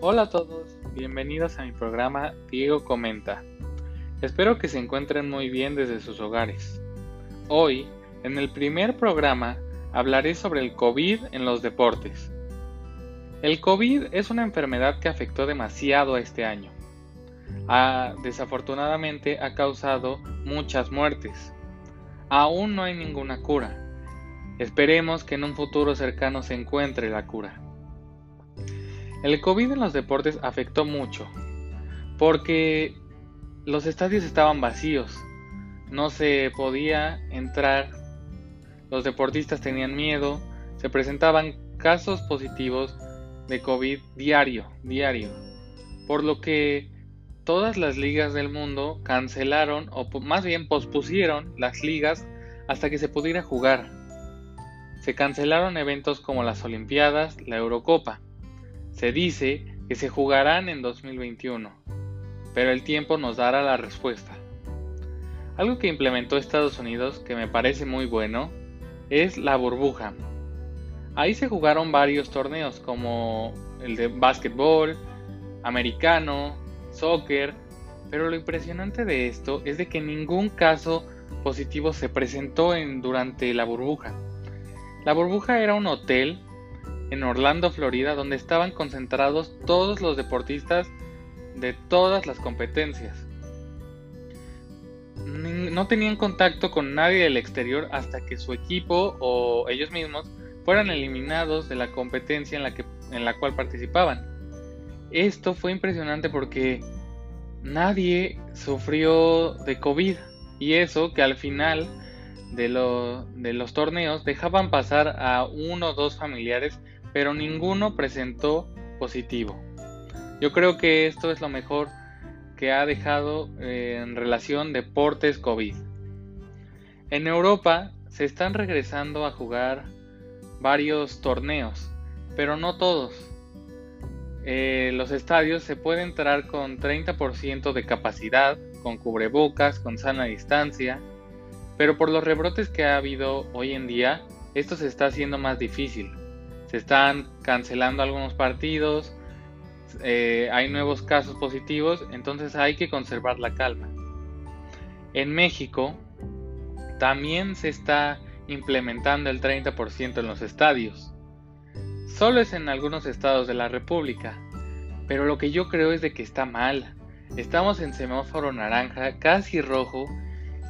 Hola a todos, bienvenidos a mi programa Diego Comenta. Espero que se encuentren muy bien desde sus hogares. Hoy, en el primer programa, hablaré sobre el COVID en los deportes. El COVID es una enfermedad que afectó demasiado este año. desafortunadamente ha causado muchas muertes. Aún no hay ninguna cura. Esperemos que en un futuro cercano se encuentre la cura. El COVID en los deportes afectó mucho, porque los estadios estaban vacíos, no se podía entrar, los deportistas tenían miedo, se presentaban casos positivos de COVID diario, diario, por lo que todas las ligas del mundo cancelaron o más bien pospusieron las ligas hasta que se pudiera jugar. Se cancelaron eventos como las Olimpiadas, la Eurocopa, se dice que se jugarán en 2021, pero el tiempo nos dará la respuesta. Algo que implementó Estados Unidos que me parece muy bueno es la burbuja. Ahí se jugaron varios torneos como el de básquetbol, americano, soccer, pero lo impresionante de esto es de que ningún caso positivo se presentó en, durante la burbuja. La burbuja era un hotel en Orlando, Florida, donde estaban concentrados todos los deportistas de todas las competencias. No tenían contacto con nadie del exterior hasta que su equipo o ellos mismos fueran eliminados de la competencia en la, que, en la cual participaban. Esto fue impresionante porque nadie sufrió de COVID y eso que al final de, de los torneos dejaban pasar a uno o dos familiares pero ninguno presentó positivo. Yo creo que esto es lo mejor que ha dejado eh, en relación deportes COVID. En Europa se están regresando a jugar varios torneos, pero no todos. Eh, los estadios se puede entrar con 30% de capacidad, con cubrebocas, con sana distancia, pero por los rebrotes que ha habido hoy en día, esto se está haciendo más difícil se están cancelando algunos partidos, eh, hay nuevos casos positivos, entonces hay que conservar la calma. En México también se está implementando el 30% en los estadios. Solo es en algunos estados de la República, pero lo que yo creo es de que está mal. Estamos en semáforo naranja, casi rojo,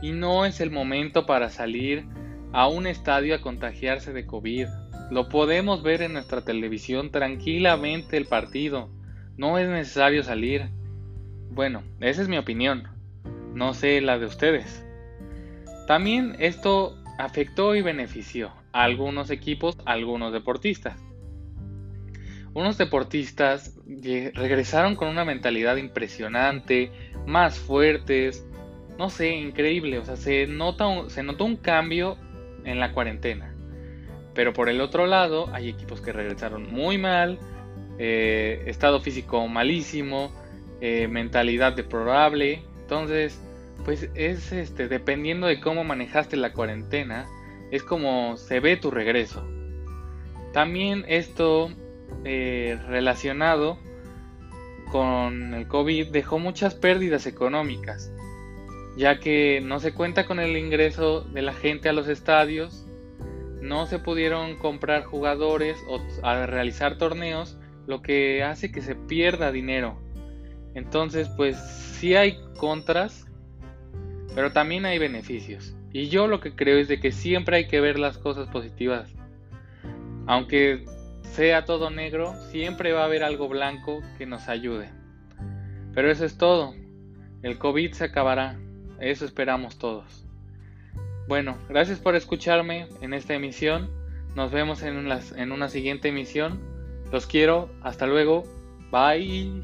y no es el momento para salir a un estadio a contagiarse de COVID. Lo podemos ver en nuestra televisión tranquilamente el partido. No es necesario salir. Bueno, esa es mi opinión. No sé la de ustedes. También esto afectó y benefició a algunos equipos, a algunos deportistas. Unos deportistas regresaron con una mentalidad impresionante, más fuertes, no sé, increíble. O sea, se, nota se notó un cambio en la cuarentena. Pero por el otro lado, hay equipos que regresaron muy mal, eh, estado físico malísimo, eh, mentalidad deplorable. Entonces, pues es este, dependiendo de cómo manejaste la cuarentena, es como se ve tu regreso. También esto eh, relacionado con el COVID dejó muchas pérdidas económicas, ya que no se cuenta con el ingreso de la gente a los estadios no se pudieron comprar jugadores o a realizar torneos, lo que hace que se pierda dinero. Entonces, pues sí hay contras, pero también hay beneficios. Y yo lo que creo es de que siempre hay que ver las cosas positivas. Aunque sea todo negro, siempre va a haber algo blanco que nos ayude. Pero eso es todo. El COVID se acabará. Eso esperamos todos. Bueno, gracias por escucharme en esta emisión. Nos vemos en una, en una siguiente emisión. Los quiero. Hasta luego. Bye.